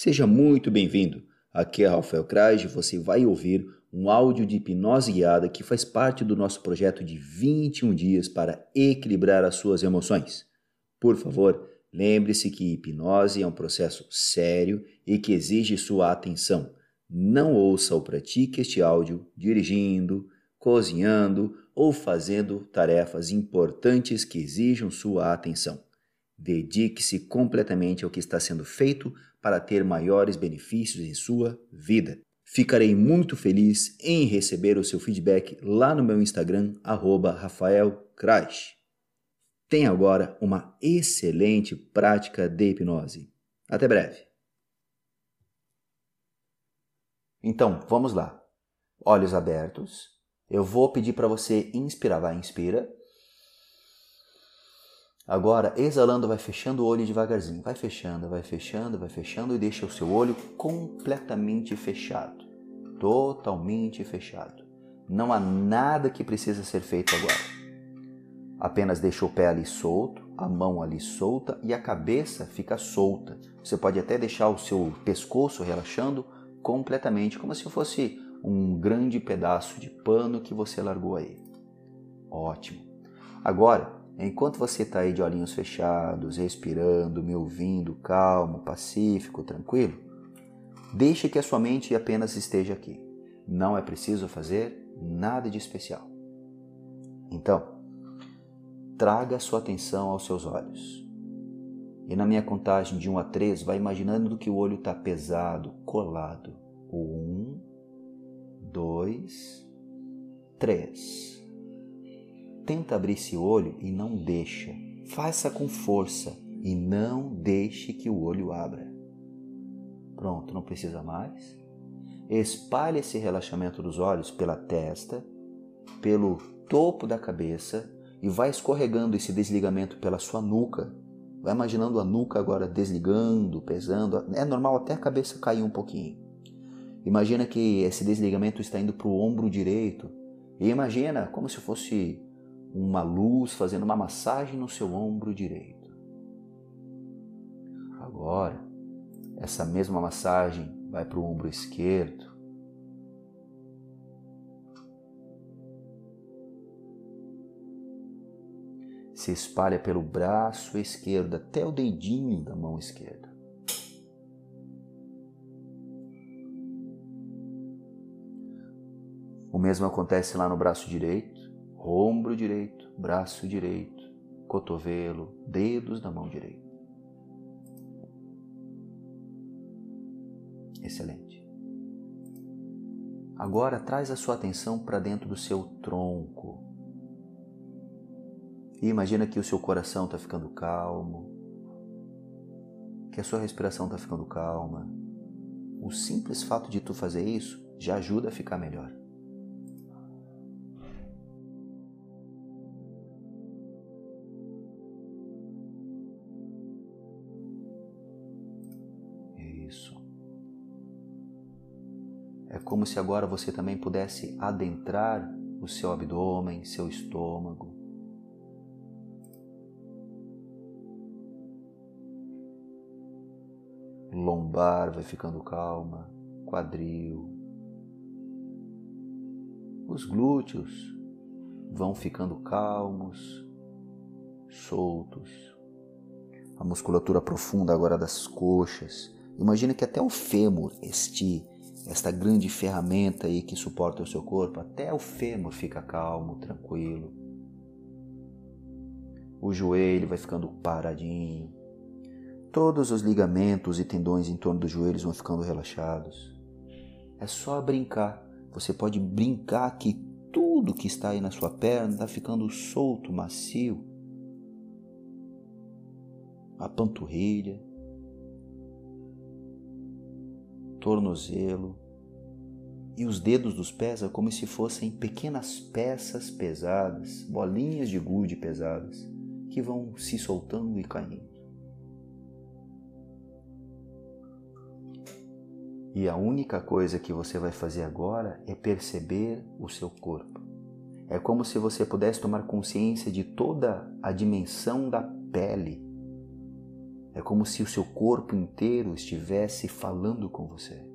Seja muito bem-vindo. Aqui é Rafael Kraj e você vai ouvir um áudio de hipnose guiada que faz parte do nosso projeto de 21 dias para equilibrar as suas emoções. Por favor, lembre-se que hipnose é um processo sério e que exige sua atenção. Não ouça ou pratique este áudio dirigindo, cozinhando ou fazendo tarefas importantes que exijam sua atenção. Dedique-se completamente ao que está sendo feito para ter maiores benefícios em sua vida. Ficarei muito feliz em receber o seu feedback lá no meu Instagram, @rafaelcrash. Tenha agora uma excelente prática de hipnose. Até breve. Então, vamos lá. Olhos abertos. Eu vou pedir para você inspirar. Vai, inspira. Agora, exalando, vai fechando o olho devagarzinho. Vai fechando, vai fechando, vai fechando e deixa o seu olho completamente fechado. Totalmente fechado. Não há nada que precisa ser feito agora. Apenas deixa o pé ali solto, a mão ali solta e a cabeça fica solta. Você pode até deixar o seu pescoço relaxando completamente, como se fosse um grande pedaço de pano que você largou aí. Ótimo. Agora, Enquanto você está aí de olhinhos fechados, respirando, me ouvindo, calmo, pacífico, tranquilo, deixe que a sua mente apenas esteja aqui. Não é preciso fazer nada de especial. Então, traga sua atenção aos seus olhos. E na minha contagem de 1 a 3, vai imaginando que o olho está pesado, colado. 1, 2, 3 tenta abrir esse olho e não deixa. Faça com força e não deixe que o olho abra. Pronto, não precisa mais. Espalhe esse relaxamento dos olhos pela testa, pelo topo da cabeça e vai escorregando esse desligamento pela sua nuca. Vai imaginando a nuca agora desligando, pesando. É normal até a cabeça cair um pouquinho. Imagina que esse desligamento está indo para o ombro direito. E imagina como se fosse uma luz fazendo uma massagem no seu ombro direito. Agora, essa mesma massagem vai para o ombro esquerdo. Se espalha pelo braço esquerdo até o dedinho da mão esquerda. O mesmo acontece lá no braço direito ombro direito, braço direito, cotovelo, dedos da mão direita. Excelente. Agora traz a sua atenção para dentro do seu tronco. E imagina que o seu coração está ficando calmo, que a sua respiração está ficando calma. O simples fato de tu fazer isso já ajuda a ficar melhor. Como se agora você também pudesse adentrar o seu abdômen, seu estômago. Lombar vai ficando calma, quadril. Os glúteos vão ficando calmos, soltos. A musculatura profunda agora das coxas. Imagina que até o fêmur, este esta grande ferramenta aí que suporta o seu corpo, até o fêmur fica calmo, tranquilo. O joelho vai ficando paradinho. Todos os ligamentos e tendões em torno dos joelhos vão ficando relaxados. É só brincar. Você pode brincar que tudo que está aí na sua perna está ficando solto, macio. A panturrilha, tornozelo e os dedos dos pés é como se fossem pequenas peças pesadas, bolinhas de gude pesadas, que vão se soltando e caindo. E a única coisa que você vai fazer agora é perceber o seu corpo. É como se você pudesse tomar consciência de toda a dimensão da pele É como se o seu corpo inteiro estivesse falando com você.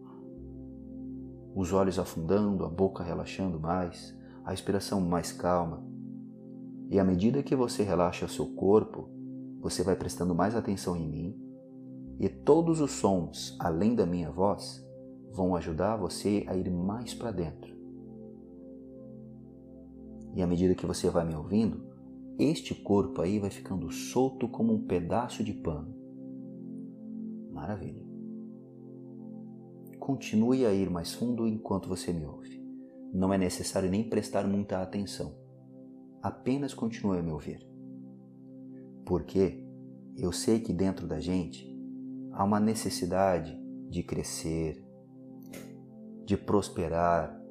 Os olhos afundando, a boca relaxando mais, a respiração mais calma. E à medida que você relaxa o seu corpo, você vai prestando mais atenção em mim, e todos os sons, além da minha voz, vão ajudar você a ir mais para dentro. E à medida que você vai me ouvindo, este corpo aí vai ficando solto como um pedaço de pano. Maravilha. Continue a ir mais fundo enquanto você me ouve. Não é necessário nem prestar muita atenção. Apenas continue a me ouvir. Porque eu sei que dentro da gente há uma necessidade de crescer, de prosperar,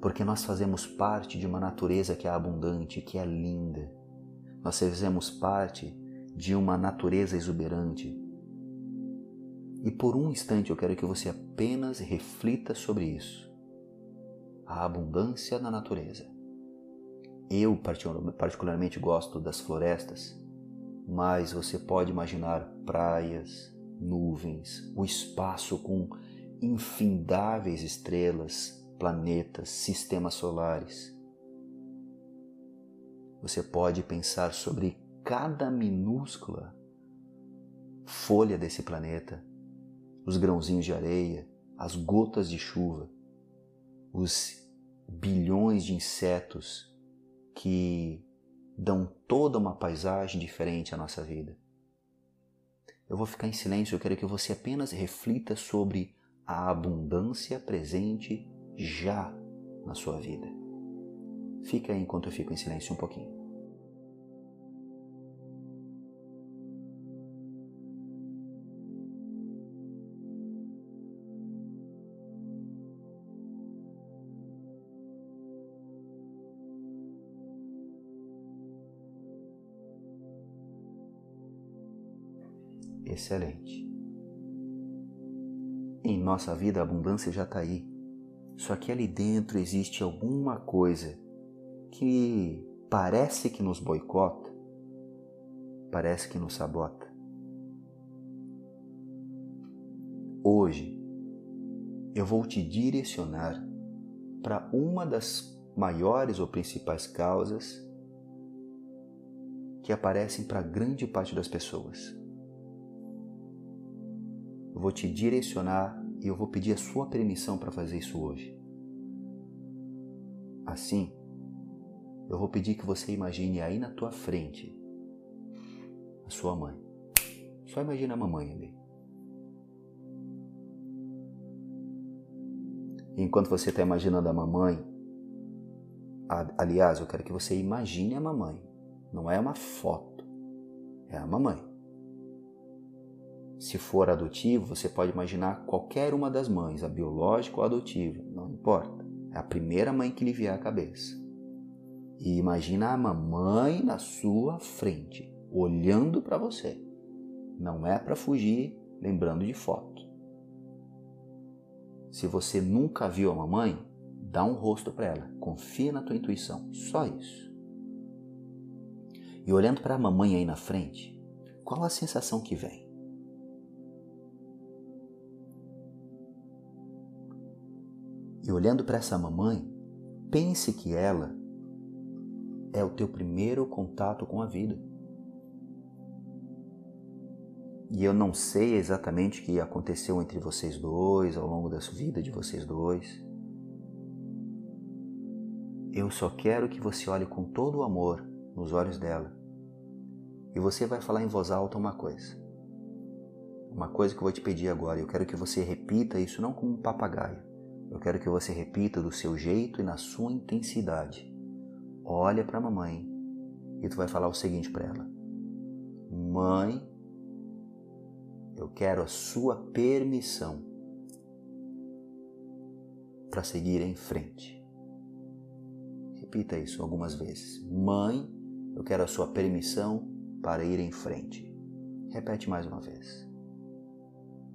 porque nós fazemos parte de uma natureza que é abundante, que é linda. Nós fazemos parte de uma natureza exuberante. E por um instante eu quero que você apenas reflita sobre isso. A abundância na natureza. Eu particularmente gosto das florestas, mas você pode imaginar praias, nuvens, o espaço com infindáveis estrelas, planetas, sistemas solares. Você pode pensar sobre cada minúscula folha desse planeta, os grãozinhos de areia, as gotas de chuva, os bilhões de insetos que dão toda uma paisagem diferente à nossa vida. Eu vou ficar em silêncio, eu quero que você apenas reflita sobre a abundância presente já na sua vida. Fica aí enquanto eu fico em silêncio um pouquinho. Excelente. Em nossa vida a abundância já está aí. Só que ali dentro existe alguma coisa que parece que nos boicota, parece que nos sabota. Hoje eu vou te direcionar para uma das maiores ou principais causas que aparecem para grande parte das pessoas. Eu vou te direcionar e eu vou pedir a sua permissão para fazer isso hoje. Assim, eu vou pedir que você imagine aí na tua frente a sua mãe. Só imagina a mamãe ali. enquanto você está imaginando a mamãe, aliás, eu quero que você imagine a mamãe. Não é uma foto, é a mamãe. Se for adotivo, você pode imaginar qualquer uma das mães, a biológica ou a adotiva, não importa. É a primeira mãe que lhe vier à cabeça. E imagina a mamãe na sua frente, olhando para você. Não é para fugir lembrando de foto. Se você nunca viu a mamãe, dá um rosto para ela, confia na tua intuição, só isso. E olhando para a mamãe aí na frente, qual a sensação que vem? E olhando para essa mamãe, pense que ela é o teu primeiro contato com a vida. E eu não sei exatamente o que aconteceu entre vocês dois ao longo da vida de vocês dois. Eu só quero que você olhe com todo o amor nos olhos dela. E você vai falar em voz alta uma coisa. Uma coisa que eu vou te pedir agora. Eu quero que você repita isso não como um papagaio, eu quero que você repita do seu jeito e na sua intensidade. Olha para a mamãe e tu vai falar o seguinte para ela: Mãe, eu quero a sua permissão para seguir em frente. Repita isso algumas vezes. Mãe, eu quero a sua permissão para ir em frente. Repete mais uma vez.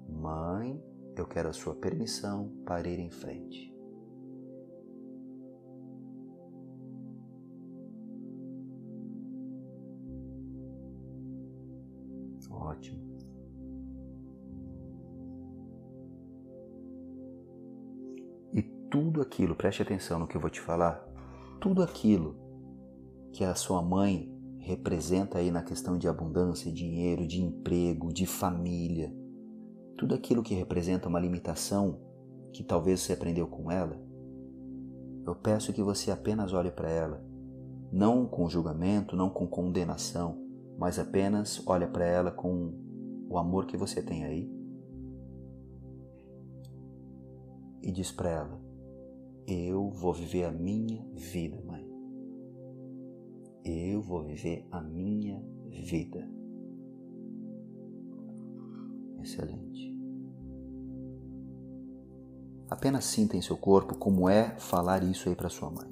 Mãe, eu quero a sua permissão para ir em frente. Ótimo. E tudo aquilo, preste atenção no que eu vou te falar, tudo aquilo que a sua mãe representa aí na questão de abundância, dinheiro, de emprego, de família, tudo aquilo que representa uma limitação que talvez você aprendeu com ela, eu peço que você apenas olhe para ela, não com julgamento, não com condenação, mas apenas olhe para ela com o amor que você tem aí e diz para ela: Eu vou viver a minha vida, mãe. Eu vou viver a minha vida. Excelente. Apenas sinta em seu corpo como é falar isso aí para sua mãe.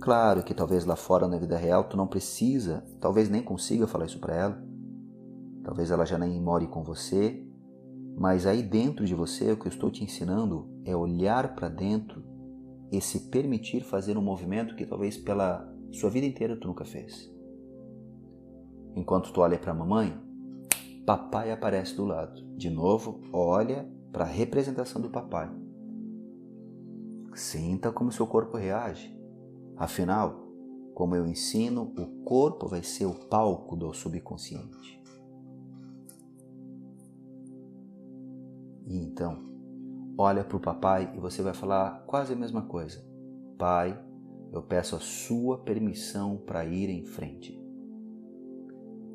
Claro que talvez lá fora na vida real tu não precisa, talvez nem consiga falar isso para ela. Talvez ela já nem more com você, mas aí dentro de você o que eu estou te ensinando é olhar para dentro e se permitir fazer um movimento que talvez pela sua vida inteira tu nunca fez. Enquanto tu olha para a mamãe, papai aparece do lado. De novo, olha para a representação do papai. Sinta como seu corpo reage. Afinal, como eu ensino, o corpo vai ser o palco do subconsciente. E então, olha para o papai e você vai falar quase a mesma coisa. Pai, eu peço a sua permissão para ir em frente.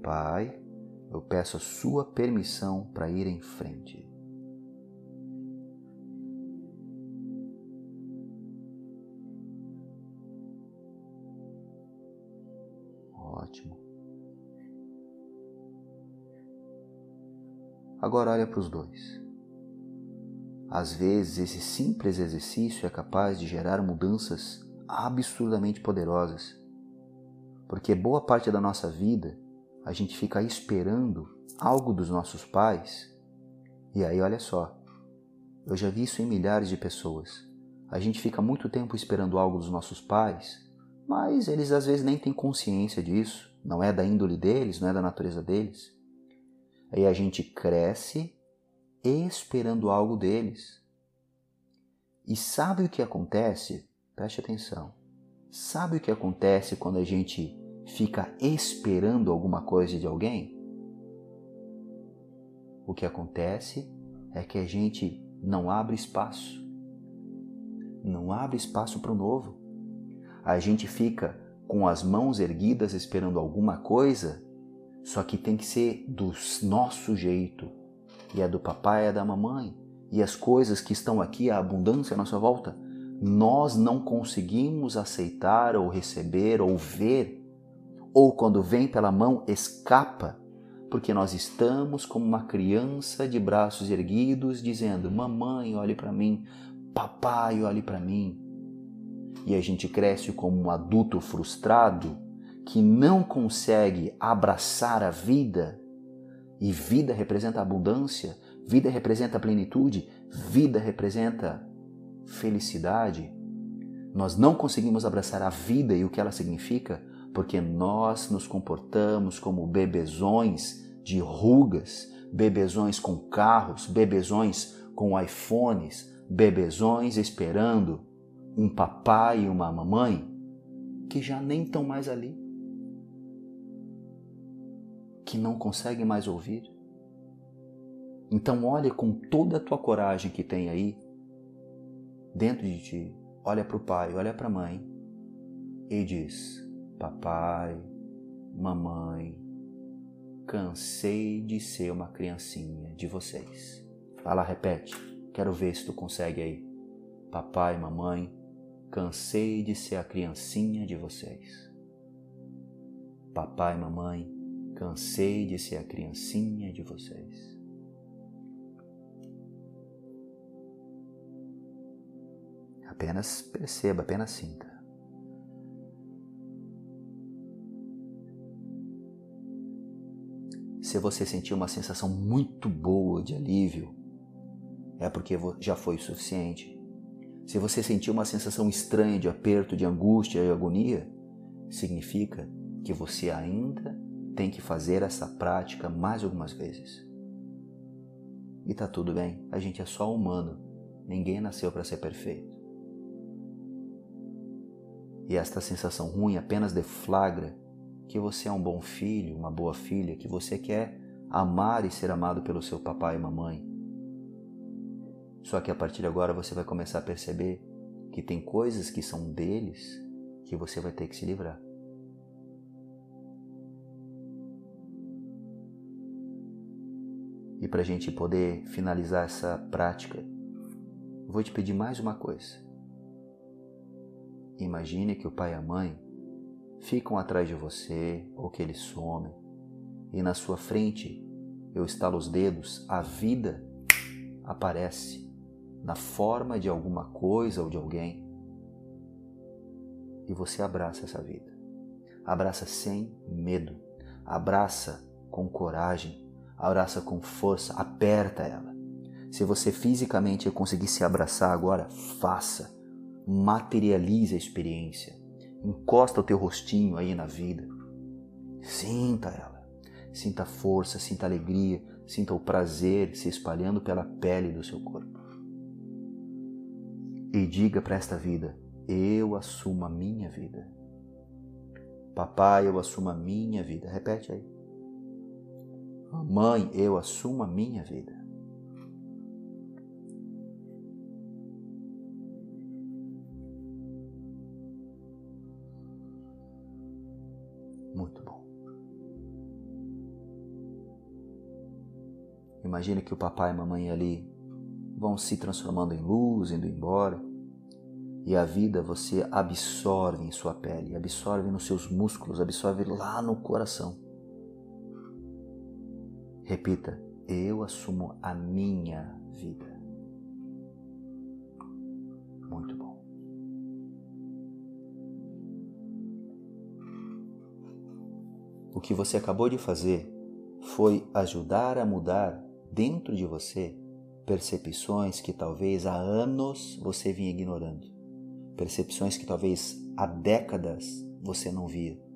Pai, eu peço a sua permissão para ir em frente. Ótimo. Agora olha para os dois. Às vezes, esse simples exercício é capaz de gerar mudanças absurdamente poderosas, porque boa parte da nossa vida a gente fica esperando algo dos nossos pais, e aí olha só, eu já vi isso em milhares de pessoas. A gente fica muito tempo esperando algo dos nossos pais, mas eles às vezes nem têm consciência disso, não é da índole deles, não é da natureza deles. Aí a gente cresce esperando algo deles. E sabe o que acontece? Preste atenção. Sabe o que acontece quando a gente fica esperando alguma coisa de alguém? O que acontece é que a gente não abre espaço. Não abre espaço para o novo. A gente fica com as mãos erguidas esperando alguma coisa, só que tem que ser do nosso jeito, e é do papai é da mamãe, e as coisas que estão aqui, a abundância à nossa volta, nós não conseguimos aceitar ou receber ou ver, ou quando vem pela mão, escapa, porque nós estamos como uma criança de braços erguidos dizendo: Mamãe, olhe para mim, papai, olhe para mim. E a gente cresce como um adulto frustrado que não consegue abraçar a vida e vida representa abundância, vida representa plenitude, vida representa felicidade. Nós não conseguimos abraçar a vida e o que ela significa porque nós nos comportamos como bebezões de rugas, bebezões com carros, bebezões com iPhones, bebezões esperando um papai e uma mamãe que já nem estão mais ali que não consegue mais ouvir? Então olha com toda a tua coragem que tem aí dentro de ti, olha para o pai, olha para a mãe e diz: Papai, mamãe, cansei de ser uma criancinha de vocês. Fala, repete, quero ver se tu consegue aí. Papai, mamãe, cansei de ser a criancinha de vocês. Papai, mamãe, Cansei de ser a criancinha de vocês. Apenas perceba, apenas sinta. Se você sentir uma sensação muito boa de alívio, é porque já foi o suficiente. Se você sentir uma sensação estranha de aperto, de angústia e agonia, significa que você ainda tem que fazer essa prática mais algumas vezes. E tá tudo bem, a gente é só humano, ninguém nasceu para ser perfeito. E esta sensação ruim apenas deflagra que você é um bom filho, uma boa filha, que você quer amar e ser amado pelo seu papai e mamãe. Só que a partir de agora você vai começar a perceber que tem coisas que são deles que você vai ter que se livrar. E para a gente poder finalizar essa prática, vou te pedir mais uma coisa. Imagine que o pai e a mãe ficam atrás de você ou que eles somem e na sua frente eu estalo os dedos, a vida aparece na forma de alguma coisa ou de alguém e você abraça essa vida. Abraça sem medo, abraça com coragem, abraça com força, aperta ela. Se você fisicamente conseguir se abraçar agora, faça. Materialize a experiência. Encosta o teu rostinho aí na vida. Sinta ela. Sinta a força, sinta a alegria, sinta o prazer se espalhando pela pele do seu corpo. E diga para esta vida: eu assumo a minha vida. Papai, eu assumo a minha vida. Repete aí. Mãe, eu assumo a minha vida. Imagine que o papai e a mamãe ali vão se transformando em luz, indo embora. E a vida você absorve em sua pele, absorve nos seus músculos, absorve lá no coração. Repita: Eu assumo a minha vida. Muito bom. O que você acabou de fazer foi ajudar a mudar dentro de você percepções que talvez há anos você vinha ignorando, percepções que talvez há décadas você não via.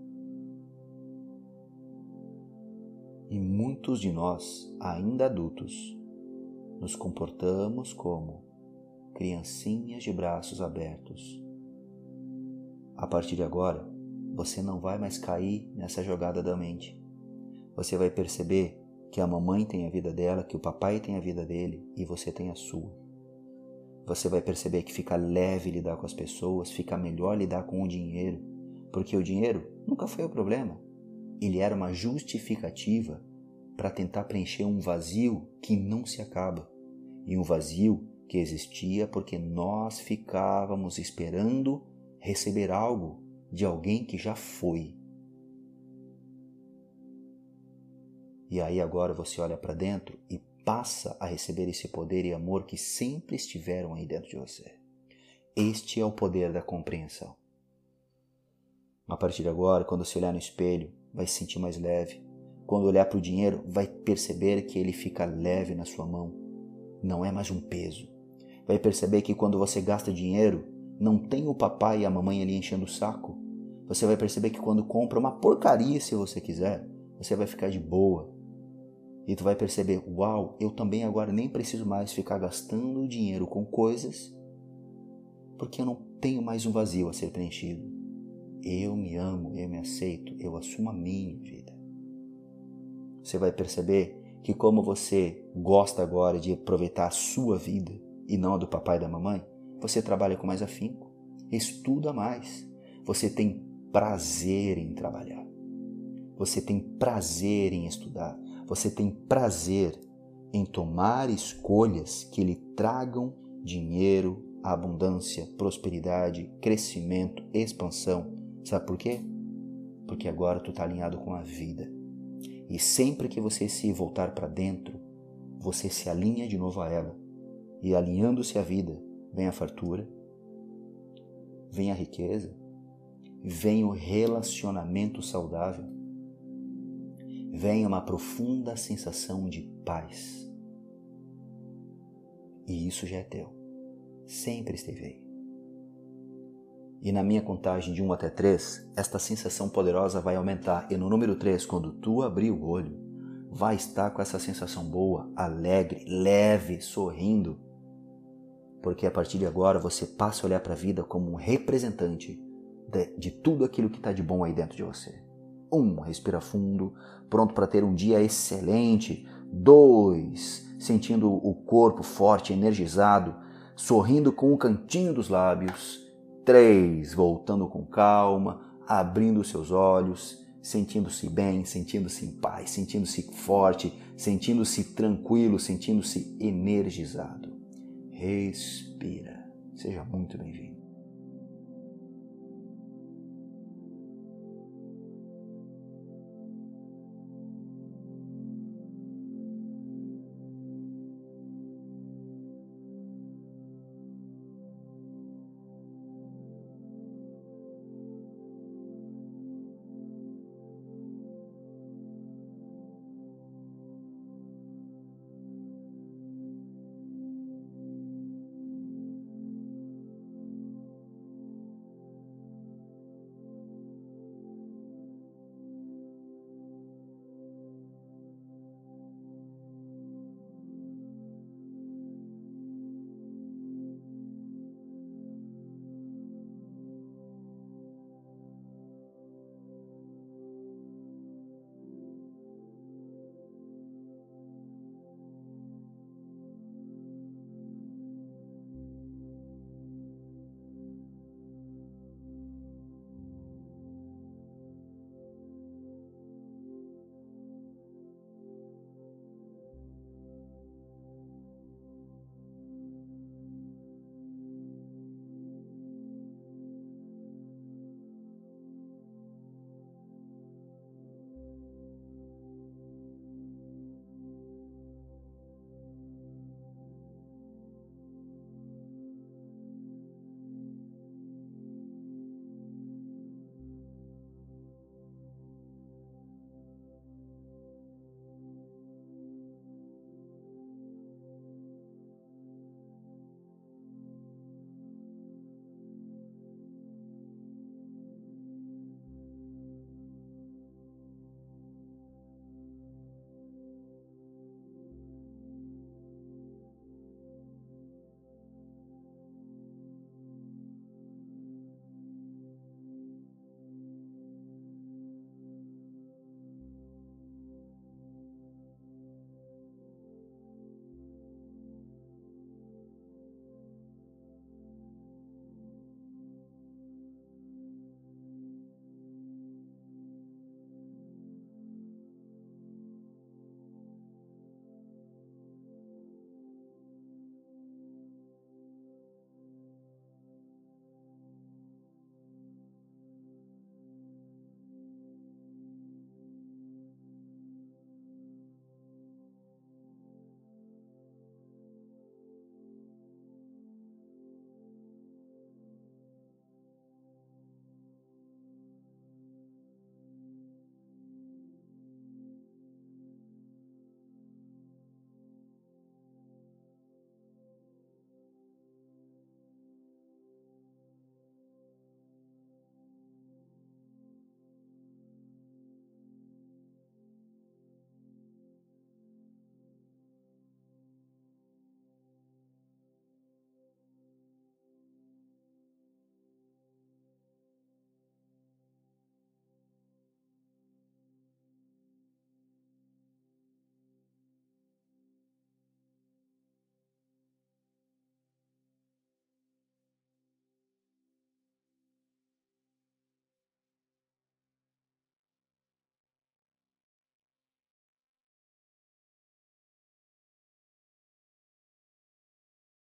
e muitos de nós, ainda adultos, nos comportamos como criancinhas de braços abertos. A partir de agora, você não vai mais cair nessa jogada da mente. Você vai perceber que a mamãe tem a vida dela, que o papai tem a vida dele e você tem a sua. Você vai perceber que fica leve lidar com as pessoas, fica melhor lidar com o dinheiro, porque o dinheiro nunca foi o problema ele era uma justificativa para tentar preencher um vazio que não se acaba e um vazio que existia porque nós ficávamos esperando receber algo de alguém que já foi. E aí agora você olha para dentro e passa a receber esse poder e amor que sempre estiveram aí dentro de você. Este é o poder da compreensão. A partir de agora, quando você olhar no espelho, vai se sentir mais leve. Quando olhar para o dinheiro, vai perceber que ele fica leve na sua mão. Não é mais um peso. Vai perceber que quando você gasta dinheiro, não tem o papai e a mamãe ali enchendo o saco. Você vai perceber que quando compra uma porcaria, se você quiser, você vai ficar de boa. E tu vai perceber, uau, eu também agora nem preciso mais ficar gastando dinheiro com coisas, porque eu não tenho mais um vazio a ser preenchido. Eu me amo, eu me aceito, eu assumo a minha vida. Você vai perceber que, como você gosta agora de aproveitar a sua vida e não a do papai e da mamãe, você trabalha com mais afinco, estuda mais, você tem prazer em trabalhar, você tem prazer em estudar, você tem prazer em tomar escolhas que lhe tragam dinheiro, abundância, prosperidade, crescimento, expansão Sabe por quê? Porque agora tu está alinhado com a vida. E sempre que você se voltar para dentro, você se alinha de novo a ela. E alinhando-se à vida, vem a fartura, vem a riqueza, vem o relacionamento saudável, vem uma profunda sensação de paz. E isso já é teu. Sempre esteve aí. E na minha contagem de 1 até 3, esta sensação poderosa vai aumentar. E no número 3, quando tu abrir o olho, vai estar com essa sensação boa, alegre, leve, sorrindo. Porque a partir de agora você passa a olhar para a vida como um representante de, de tudo aquilo que está de bom aí dentro de você. Um, respira fundo, pronto para ter um dia excelente. Dois, sentindo o corpo forte, energizado, sorrindo com o cantinho dos lábios. Três, voltando com calma, abrindo seus olhos, sentindo-se bem, sentindo-se em paz, sentindo-se forte, sentindo-se tranquilo, sentindo-se energizado. Respira. Seja muito bem-vindo.